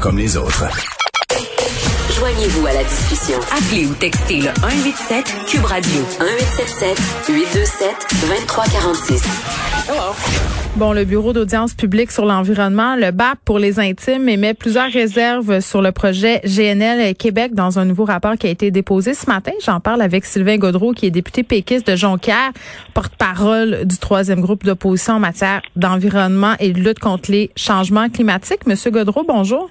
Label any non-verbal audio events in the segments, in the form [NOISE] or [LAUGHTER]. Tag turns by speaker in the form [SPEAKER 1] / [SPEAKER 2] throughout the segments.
[SPEAKER 1] comme les autres.
[SPEAKER 2] Joignez-vous à la discussion. Appelez ou textez le 187 Cube Radio 1877 827 2346.
[SPEAKER 3] Bon, le Bureau d'audience publique sur l'environnement, le BAP pour les intimes, émet plusieurs réserves sur le projet GNL Québec dans un nouveau rapport qui a été déposé ce matin. J'en parle avec Sylvain Gaudreau, qui est député péquiste de Jonquière, porte-parole du troisième groupe d'opposition en matière d'environnement et de lutte contre les changements climatiques. Monsieur Gaudreau, bonjour.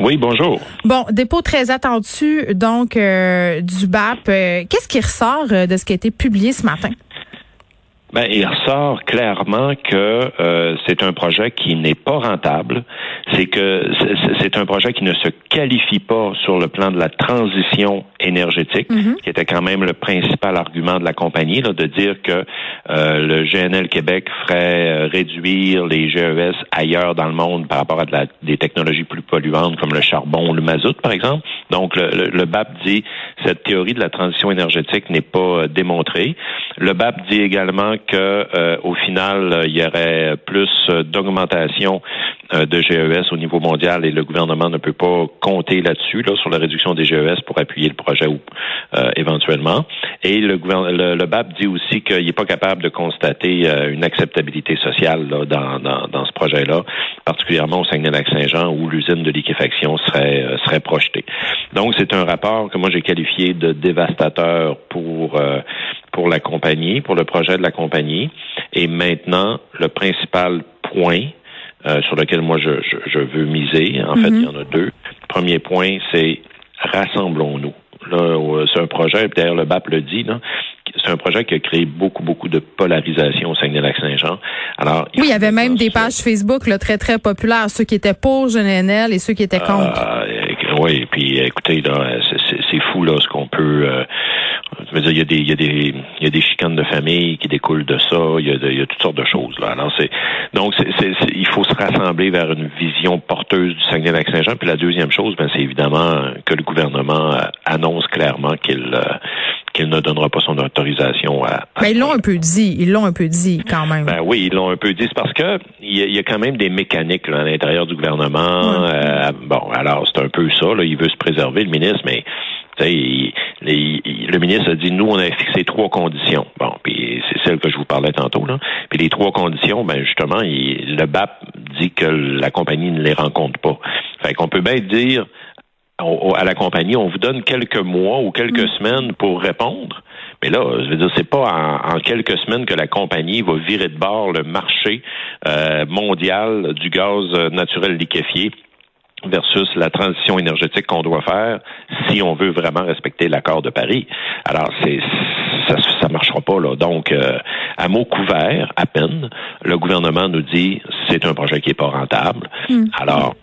[SPEAKER 4] Oui, bonjour.
[SPEAKER 3] Bon, dépôt très attendu donc euh, du BAP. Euh, qu'est-ce qui ressort euh, de ce qui a été publié ce matin?
[SPEAKER 4] Ben, il ressort clairement que euh, c'est un projet qui n'est pas rentable. C'est que c'est un projet qui ne se qualifie pas sur le plan de la transition énergétique, mm-hmm. qui était quand même le principal argument de la compagnie, là, de dire que euh, le GNL Québec ferait euh, réduire les GES ailleurs dans le monde par rapport à de la, des technologies plus polluantes comme le charbon ou le mazout, par exemple. Donc, le, le, BAP dit cette théorie de la transition énergétique n'est pas démontrée. Le BAP dit également que euh, au final, il y aurait plus d'augmentation euh, de GES au niveau mondial et le gouvernement ne peut pas compter là-dessus, là, sur la réduction des GES pour appuyer le projet ou euh, éventuellement. Et le, le, le, BAP dit aussi qu'il n'est pas capable de constater une acceptabilité sociale là, dans, dans, dans, ce projet-là, particulièrement au Saguenay-Lac-Saint-Jean où l'usine de liquéfaction serait, serait projetée. Donc, c'est un rapport que moi j'ai qualifié de dévastateur pour pour la compagnie, pour le projet de la compagnie. Et maintenant, le principal point euh, sur lequel moi je, je, veux miser, en fait, il y en a deux. Premier point, c'est rassemblons-nous. Là, c'est un projet, d'ailleurs le BAP le dit, c'est un projet qui a créé beaucoup, beaucoup de polarisation au Saguenay-Lac-Saint-Jean.
[SPEAKER 3] Alors, oui, il y avait même des pages Facebook là, très, très populaires, ceux qui étaient pour GNL et ceux qui étaient contre.
[SPEAKER 4] Euh, oui, puis écoutez, là, c'est fou là ce qu'on peut euh, je veux dire, il y a des, il y a des, il y a des chicanes de famille qui découlent de ça. Il y a, toutes sortes de choses là. Alors c'est, donc il faut se rassembler vers une vision porteuse du Saguenay-Lac-Saint-Jean. Puis la deuxième chose, ben c'est évidemment que le gouvernement euh, annonce clairement qu'il euh, qu'il ne donnera pas son autorisation à.
[SPEAKER 3] Mais ils l'ont un peu dit, ils l'ont un peu dit quand même.
[SPEAKER 4] Ben oui, ils l'ont un peu dit, c'est parce que il y, a, quand même des mécaniques là, à l'intérieur du gouvernement. Euh, bon, alors c'est un peu ça. Là, il veut se préserver le ministre, mais le ministre a dit, nous, on a fixé trois conditions. Bon, puis c'est celle que je vous parlais tantôt. Là. Puis les trois conditions, ben justement, le BAP dit que la compagnie ne les rencontre pas. Fait qu'on peut bien dire à la compagnie, on vous donne quelques mois ou quelques mm. semaines pour répondre. Mais là, je veux dire, c'est pas en, quelques semaines que la compagnie va virer de bord le marché euh, mondial du gaz naturel liquéfié versus la transition énergétique qu'on doit faire si on veut vraiment respecter l'accord de Paris. Alors, c'est ça ça marchera pas là. Donc, euh, à mots couverts, à peine, le gouvernement nous dit c'est un projet qui est pas rentable. Hmm. Alors,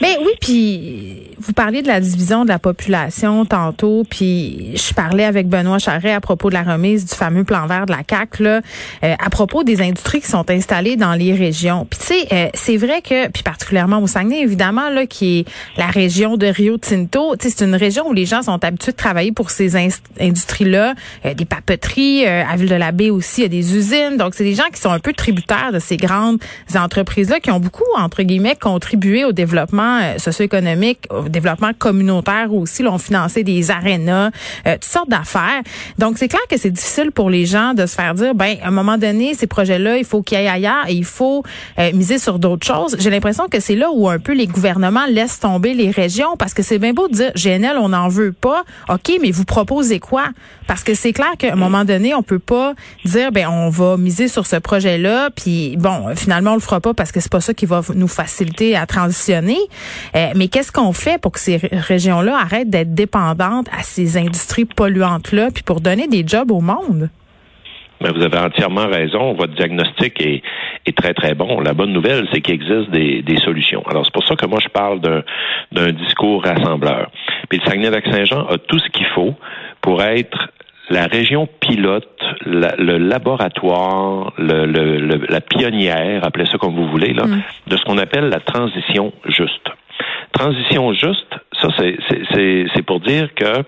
[SPEAKER 3] Mais oui, puis vous parliez de la division de la population tantôt, puis je parlais avec Benoît Charret à propos de la remise du fameux plan vert de la CAC là, euh, à propos des industries qui sont installées dans les régions. Puis tu sais, euh, c'est vrai que, puis particulièrement au Saguenay évidemment là, qui est la région de Rio Tinto, tu sais, c'est une région où les gens sont habitués de travailler pour ces industries là, euh, des papeteries, à Ville de la Baie aussi, il y a des usines, donc c'est des gens qui sont un peu tributaires de ces grandes entreprises là qui ont beaucoup entre guillemets contribué au développement euh, socio-économique, développement communautaire aussi. Là, on financé des arénas, euh, toutes sortes d'affaires. Donc, c'est clair que c'est difficile pour les gens de se faire dire, ben, à un moment donné, ces projets-là, il faut qu'ils aillent ailleurs et il faut euh, miser sur d'autres choses. J'ai l'impression que c'est là où un peu les gouvernements laissent tomber les régions parce que c'est bien beau de dire, GNL, on n'en veut pas. OK, mais vous proposez quoi? Parce que c'est clair qu'à un moment donné, on peut pas dire, ben, on va miser sur ce projet-là, puis bon, finalement, on le fera pas parce que c'est pas ça qui va nous faciliter à transitionner. Euh, mais qu'est-ce qu'on fait pour que ces régions-là arrêtent d'être dépendantes à ces industries polluantes-là, puis pour donner des jobs au monde?
[SPEAKER 4] Mais vous avez entièrement raison. Votre diagnostic est, très, très bon. La bonne nouvelle, c'est qu'il existe des, solutions. Alors, c'est pour ça que moi, je parle d'un discours rassembleur. Puis le Saguenay-Lac-Saint-Jean a tout ce qu'il faut pour être la région pilote, le laboratoire, la pionnière, appelez ça comme vous voulez, là, mm. de ce qu'on appelle la transition juste. Transition juste, ça c'est pour dire que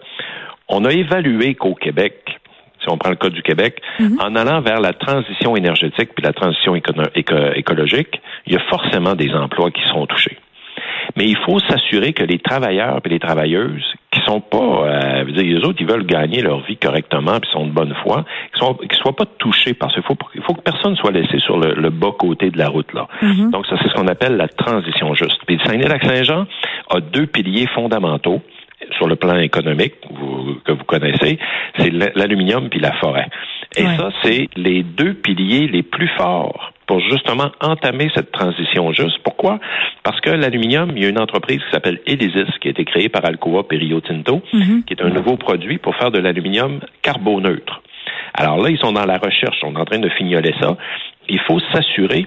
[SPEAKER 4] on a évalué qu'au Québec, si on prend le cas du Québec, mm-hmm. en allant vers la transition énergétique puis la transition écologique, il y a forcément des emplois qui seront touchés. Mais il faut s'assurer que les travailleurs et les travailleuses sont pas, euh, dire, les autres, ils veulent gagner leur vie correctement, puis sont de bonne foi, qui sont, qui soient pas touchés parce qu'il faut, il faut que personne soit laissé sur le, bas côté de la route là. Mm-hmm. Donc ça, c'est ce qu'on appelle la transition juste. Puis Saguenay-Lac-Saint-Jean a deux piliers fondamentaux sur le plan économique que vous connaissez, c'est l'aluminium puis la forêt. Et ça, c'est les deux piliers les plus forts pour justement entamer cette transition juste. Pourquoi? Parce que l'aluminium, il y a une entreprise qui s'appelle Elysis, qui a été créée par Alcoa et Rio Tinto, mm-hmm. qui est un nouveau produit pour faire de l'aluminium carboneutre. Alors là, ils sont dans la recherche, on est en train de fignoler ça. Il faut s'assurer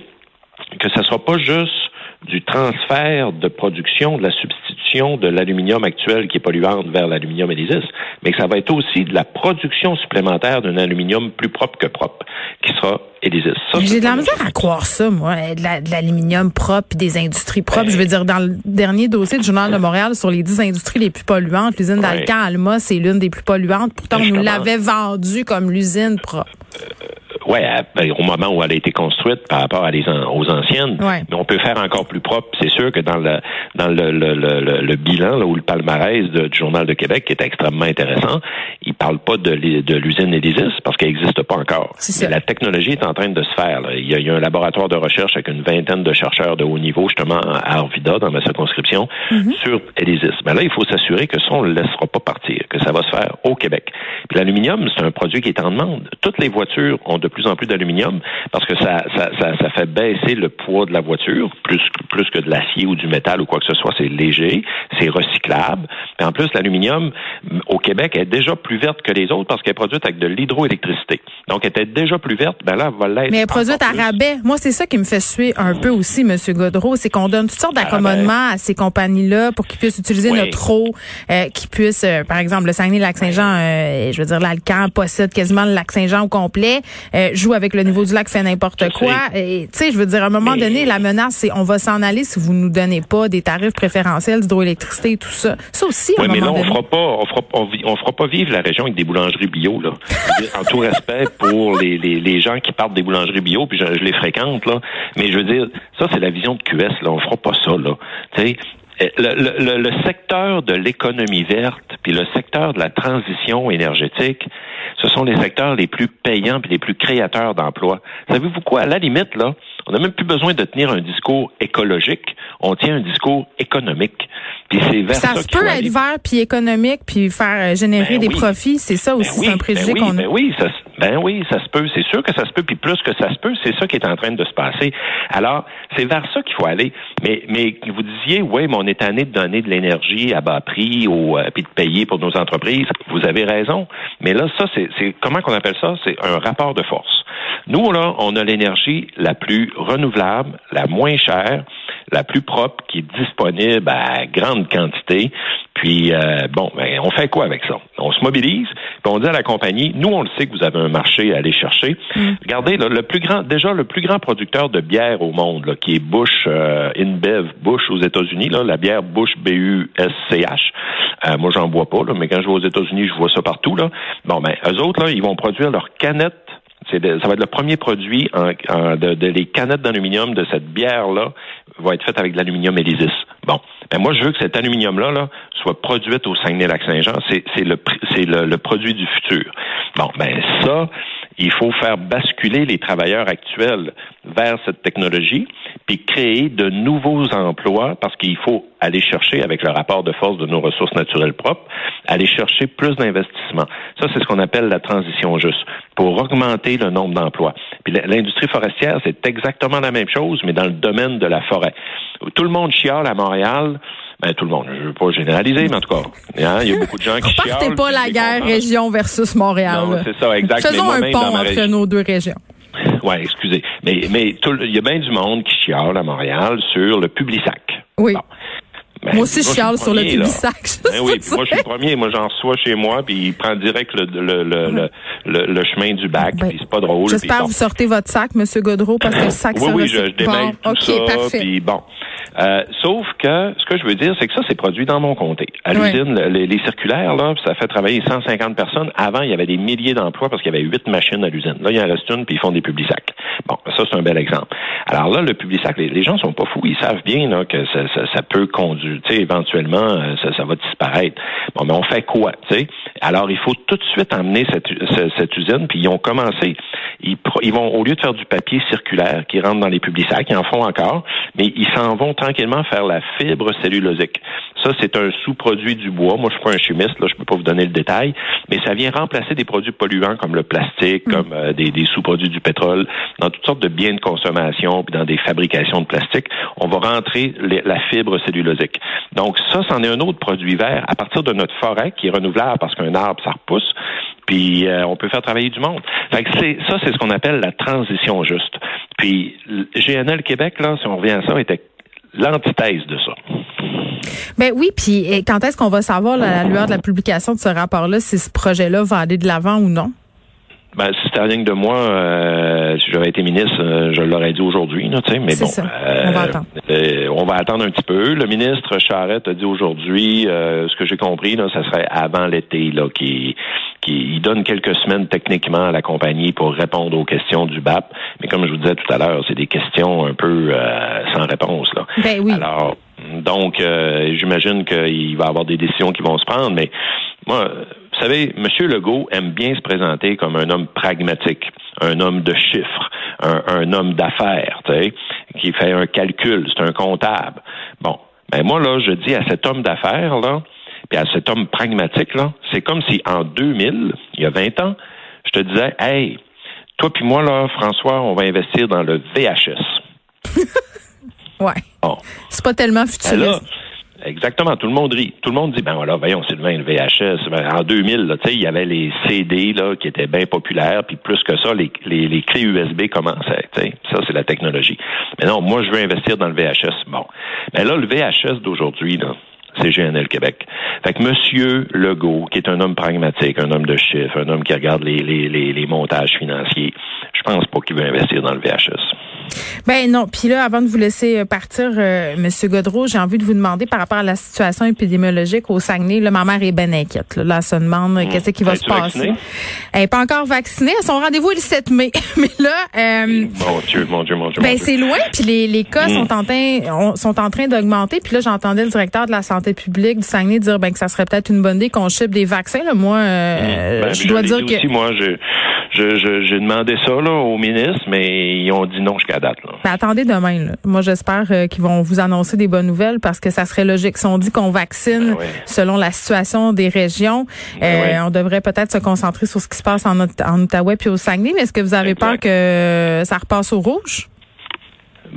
[SPEAKER 4] que ce ne soit pas juste du transfert de production, de la substitution de l'aluminium actuel qui est polluante vers l'aluminium Elysis, mais que ça va être aussi de la production supplémentaire d'un aluminium plus propre que propre, qui sera Elysis.
[SPEAKER 3] J'ai de la misère à croire ça, moi, de l'aluminium propre des industries propres. Ben, je veux dire, dans le dernier dossier du Journal de Montréal sur les dix industries les plus polluantes, l'usine d'Alcan Alma, c'est l'une des plus polluantes. Pourtant, on nous l'avait vendue comme l'usine propre. Euh,
[SPEAKER 4] oui, ben, au moment où elle a été construite par rapport à les, aux anciennes, mais on peut faire encore plus propre. C'est sûr que dans le dans le, le, le, le bilan là, ou le palmarès du Journal de Québec, qui est extrêmement intéressant, il parle pas de, de l'usine Elysis parce qu'elle n'existe pas encore. Mais la technologie est en train de se faire. Il, y a, un laboratoire de recherche avec une vingtaine de chercheurs de haut niveau, justement à Arvida, dans ma circonscription, mm-hmm. sur Elysis. Mais là, il faut s'assurer que ça, on ne le laissera pas partir, que ça va se faire au Québec. Puis l'aluminium, c'est un produit qui est en demande. Toutes les voitures ont de plus en plus d'aluminium parce que ça, ça, ça, fait baisser le poids de la voiture, plus, plus que de l'acier ou du métal ou quoi que ce soit. C'est léger, c'est recyclable. Et en plus, l'aluminium au Québec est déjà plus verte que les autres parce qu'elle est produite avec de l'hydroélectricité. Donc, elle était déjà plus verte, ben là, elle va l'être.
[SPEAKER 3] Mais elle est produite à rabais. Moi, c'est ça qui me fait suer un peu aussi, M. Godreau, c'est qu'on donne toutes sortes d'accommodements à ces compagnies-là pour qu'ils puissent utiliser notre eau, euh, qu'ils puissent, euh, par exemple, le Saguenay-Lac-Saint-Jean, euh, je veux dire, l'Alcan possède quasiment le Lac-Saint-Jean au complet, euh, joue avec le niveau du lac, fait n'importe quoi. Et tu sais, je veux dire, à un moment donné, la menace, c'est on va s'en aller si vous nous donnez pas des tarifs préférentiels d'hydroélectricité et tout ça. Ça aussi, à un
[SPEAKER 4] mais
[SPEAKER 3] moment
[SPEAKER 4] là, on fera pas, on fera, on, fera pas vivre la région avec des boulangeries bio là. en tout respect pour les, les, les, gens qui partent des boulangeries bio, puis je, les fréquente là. Mais je veux dire, ça c'est la vision de QS là. On fera pas ça là. Tu sais, le, le, le, secteur de l'économie verte, puis le secteur de la transition énergétique, ce sont les secteurs les plus payants et les plus créateurs d'emplois. Savez-vous quoi? À la limite, là, on n'a même plus besoin de tenir un discours écologique. On tient un discours économique.
[SPEAKER 3] Puis c'est vers ça, ça se peut être vert puis économique puis faire euh, générer ben des profits. C'est ça ben aussi, un préjugé
[SPEAKER 4] ben
[SPEAKER 3] qu'on a.
[SPEAKER 4] Ben oui, ça, ben oui, ça se peut. C'est sûr que ça se peut. Puis plus que ça se peut, c'est ça qui est en train de se passer. Alors, c'est vers ça qu'il faut aller. Mais, mais vous disiez, oui, mais on est tanné de donner de l'énergie à bas prix ou euh, puis de payer pour nos entreprises. Vous avez raison. Mais là, ça, c'est comment qu'on appelle ça? C'est un rapport de force. Nous, là, on a l'énergie la plus renouvelable, la moins chère, la plus propre, qui est disponible à grande quantité. Puis, euh, bon, ben, on fait quoi avec ça? On se mobilise, puis on dit à la compagnie, nous, on le sait que vous avez un marché à aller chercher. Mm. Regardez, le plus grand, déjà, le plus grand producteur de bière au monde, là, qui est Bush, euh, InBev, Bush aux États-Unis, là, la bière Bush B-U-S-C-H. Euh, moi, j'en bois pas, là, mais quand je vais aux États-Unis, je vois ça partout, là. Bon, ben, eux autres, là, ils vont produire leurs canettes ça va être le premier produit en, de, les canettes d'aluminium de cette bière-là va être faite avec de l'aluminium Elysis. Bon, ben moi je veux que cet aluminium-là là, soit produit au Saguenay-Lac-Saint-Jean. C'est, c'est le c'est le, le, produit du futur. Bon, ben ça, il faut faire basculer les travailleurs actuels vers cette technologie, puis créer de nouveaux emplois parce qu'il faut aller chercher, avec le rapport de force de nos ressources naturelles propres, aller chercher plus d'investissements. Ça, c'est ce qu'on appelle la transition juste, pour augmenter le nombre d'emplois. Puis l'industrie forestière, c'est exactement la même chose, mais dans le domaine de la forêt. Tout le monde chiale à Montréal ben, tout le monde. Je ne veux pas généraliser, mais en tout cas, hein, il y a beaucoup de gens qui [LAUGHS] chialent.
[SPEAKER 3] Partez pas la guerre région versus Montréal.
[SPEAKER 4] Non, c'est ça, exactement.
[SPEAKER 3] Faisons un pont entre nos deux régions. [LAUGHS]
[SPEAKER 4] Oui, excusez. Mais, mais il y a bien du monde qui chiale à Montréal sur le Publisac.
[SPEAKER 3] Oui. Ben, moi aussi, je chiale sur le Publisac.
[SPEAKER 4] Ben oui, moi, je suis le premier. Moi, j'en reçois chez moi, puis il prend direct le, le, le, le, le chemin du bac, ben, puis c'est pas drôle.
[SPEAKER 3] J'espère que vous sortez votre sac, M. Godreau, parce que le sac,
[SPEAKER 4] oui, oui, je, je démêle tout ça, puis bon. Euh, sauf que ce que je veux dire, c'est que ça, c'est produit dans mon comté. À l'usine, les, circulaires, là, ça fait travailler 150 personnes. Avant, il y avait des milliers d'emplois parce qu'il y avait huit machines à l'usine. Là, il y en reste une, puis ils font des publics sacs. Bon, ça, c'est un bel exemple. Alors là, le public sac, les, gens sont pas fous. Ils savent bien là, que ça, ça, peut conduire, tu sais, éventuellement, euh, ça, ça va disparaître. Bon, mais on fait quoi, tu sais? Alors, il faut tout de suite emmener cette, cette, usine, puis ils ont commencé. Ils, ils, vont, au lieu de faire du papier circulaire qui rentre dans les publics sacs, ils en font encore, mais ils s'en vont tranquillement faire la fibre cellulosique. Ça, c'est un sous-produit du bois. Moi, je suis pas un chimiste, là, je peux pas vous donner le détail, mais ça vient remplacer des produits polluants comme le plastique, mm. comme euh, des, des sous-produits du pétrole, dans toutes sortes de biens de consommation, puis dans des fabrications de plastique. On va rentrer la fibre cellulosique. Donc, ça, c'en est un autre produit vert à partir de notre forêt qui est renouvelable parce qu'un arbre, ça repousse puis euh, on peut faire travailler du monde. Fait que c'est ça, c'est ce qu'on appelle la transition juste. Puis GNL Québec, là, si on revient à ça, était l'antithèse de ça.
[SPEAKER 3] Ben oui, puis quand est-ce qu'on va savoir la, lueur de la publication de ce rapport-là si ce projet-là va aller de l'avant ou non?
[SPEAKER 4] Ben, si c'était rien de moi, euh, si j'avais été ministre, euh, je l'aurais dit aujourd'hui, tu sais, mais bon.
[SPEAKER 3] on va attendre.
[SPEAKER 4] on va attendre un petit peu. Le ministre Charette a dit aujourd'hui, ce que j'ai compris, là, ça serait avant l'été, là, qui il donne quelques semaines techniquement à la compagnie pour répondre aux questions du BAP. Mais comme je vous disais tout à l'heure, c'est des questions un peu euh, sans réponse. Là.
[SPEAKER 3] Ben oui.
[SPEAKER 4] Alors, donc, euh, j'imagine qu'il va y avoir des décisions qui vont se prendre, mais moi, vous savez, M. Legault aime bien se présenter comme un homme pragmatique, un homme de chiffres, un, un homme d'affaires, tu sais, qui fait un calcul, c'est un comptable. Bon, ben moi, là, je dis à cet homme d'affaires, là, puis à cet homme pragmatique, là, c'est comme si en 2000, il y a 20 ans, je te disais, hey, toi puis moi, là, François, on va investir dans le VHS. [LAUGHS]
[SPEAKER 3] ouais. Bon. C'est pas tellement ben futuriste.
[SPEAKER 4] Exactement. Tout le monde rit. Tout le monde dit, ben voilà, voyons, Sylvain, le VHS. Ben, en 2000, là, il y avait les CD là, qui étaient bien populaires, puis plus que ça, les, les, clés USB commençaient. Ça, c'est la technologie. Mais non, moi, je veux investir dans le VHS. Bon. Mais là, le VHS d'aujourd'hui, là, c'est GNL Québec. Fait que Monsieur Legault, qui est un homme pragmatique, un homme de chiffres, un homme qui regarde les, les, les, les montages financiers, je pense pas qu'il veut investir dans le VHS.
[SPEAKER 3] Ben non. Puis là, avant de vous laisser euh, partir, euh, Monsieur Godreau, j'ai envie de vous demander par rapport à la situation épidémiologique au Saguenay. Là, ma mère est bien inquiète. Là, là elle se demande mmh. qu'est-ce qui va se passer. Elle n'est pas encore vaccinée. Son rendez-vous est le 7 mai. [LAUGHS] Mais là,
[SPEAKER 4] euh, mon Dieu, mon Dieu, mon Dieu.
[SPEAKER 3] Ben c'est loin. Puis les, les cas sont en train sont en train d'augmenter. Puis là, j'entendais le directeur de la santé publique du Saguenay dire ben que ça serait peut-être une bonne idée qu'on chipe des vaccins. Là, moi, euh, ben, je dois dire que
[SPEAKER 4] aussi, moi, je j'ai demandé ça là, au ministre, mais ils ont dit non jusqu'à date. Là.
[SPEAKER 3] Ben, attendez demain. Là. Moi, j'espère euh, qu'ils vont vous annoncer des bonnes nouvelles parce que ça serait logique. Si on dit qu'on vaccine ben selon la situation des régions, ben euh, on devrait peut-être se concentrer sur ce qui se passe en, en Outaouais puis au Saguenay. Mais est-ce que vous avez peur que ça repasse au rouge?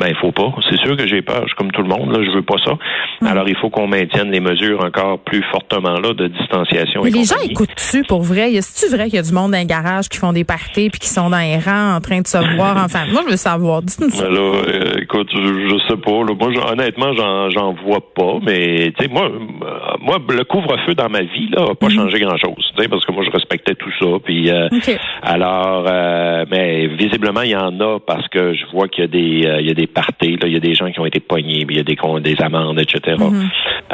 [SPEAKER 4] Ben, il faut pas. C'est sûr que j'ai peur. Je suis comme tout le monde, là, je veux pas ça. Mm. Alors, il faut qu'on maintienne les mesures encore plus fortement là de distanciation.
[SPEAKER 3] Mais les gens écoutent-tu pour vrai? Est-ce vrai qu'il y a du monde dans les garages qui font des parties puis qui sont dans les rangs en train de se voir enfin? Moi, je veux savoir. Dites-nous ça.
[SPEAKER 4] Là, euh, écoute, je, je, sais pas. Là. Moi, honnêtement, j'en vois pas. Mais tu sais, moi, euh, moi, le couvre-feu dans ma vie là, a pas mm. changé grand-chose. Parce que moi, je respectais tout ça. Puis euh, alors, mais visiblement, il y en a parce que je vois qu'il y a des, il y a des parties. Là. Il y a des gens qui ont été poignés, il y a des, des amendes, etc.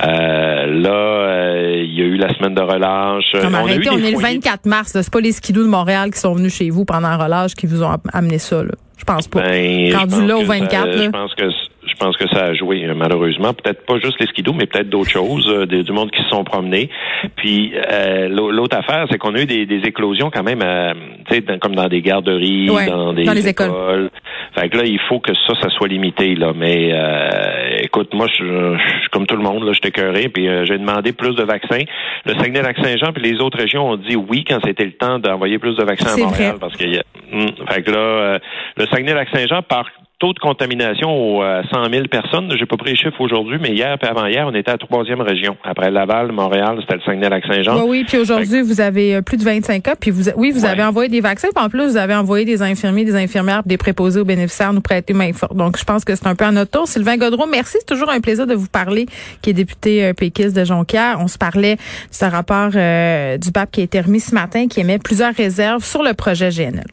[SPEAKER 4] Euh, là, euh, il y a eu la semaine de relâche.
[SPEAKER 3] on, on est le 24 mars. C'est pas les skidoo de Montréal qui sont venus chez vous pendant la relâche qui vous ont amené ça. Là. Je pense pas.
[SPEAKER 4] Ben, Rendu là au 24. je pense que je pense que ça a joué euh, malheureusement. Peut-être pas juste les skidoo, mais peut-être d'autres choses, euh, du monde qui se sont promenés. Puis euh, l'autre affaire, c'est qu'on a eu des, éclosions quand même, tu sais, comme dans des garderies, dans des
[SPEAKER 3] les écoles.
[SPEAKER 4] Fait que là, il faut que ça, ça soit limité là. Mais écoute, moi, je, suis comme tout le monde, là, je t'écœuré, puis j'ai demandé plus de vaccins. Le Saguenay-Lac-Saint-Jean puis les autres régions ont dit oui quand c'était le temps d'envoyer plus de vaccins à Montréal, parce a, hum, fait que là, le Saguenay-Lac-Saint-Jean par taux de contamination aux 100 euh, 000 personnes. J'ai pas pris les chiffres aujourd'hui, mais hier et avant-hier, on était à la troisième région. Après Laval, Montréal, c'était le Saguenay-Lac-Saint-Jean.
[SPEAKER 3] Oui, oui, puis aujourd'hui, vous avez euh, plus de 25 cas. Puis vous, oui, vous avez envoyé des vaccins. Puis en plus, vous avez envoyé des infirmiers, des infirmières, des préposés aux bénéficiaires nous prêter main forte. Donc, je pense que c'est un peu à notre tour. Sylvain Godreau, merci. C'est toujours un plaisir de vous parler, qui est député euh, péquiste de Jonquière. On se parlait de ce rapport du BAP qui a été remis ce matin, qui émet plusieurs réserves sur le projet GNL.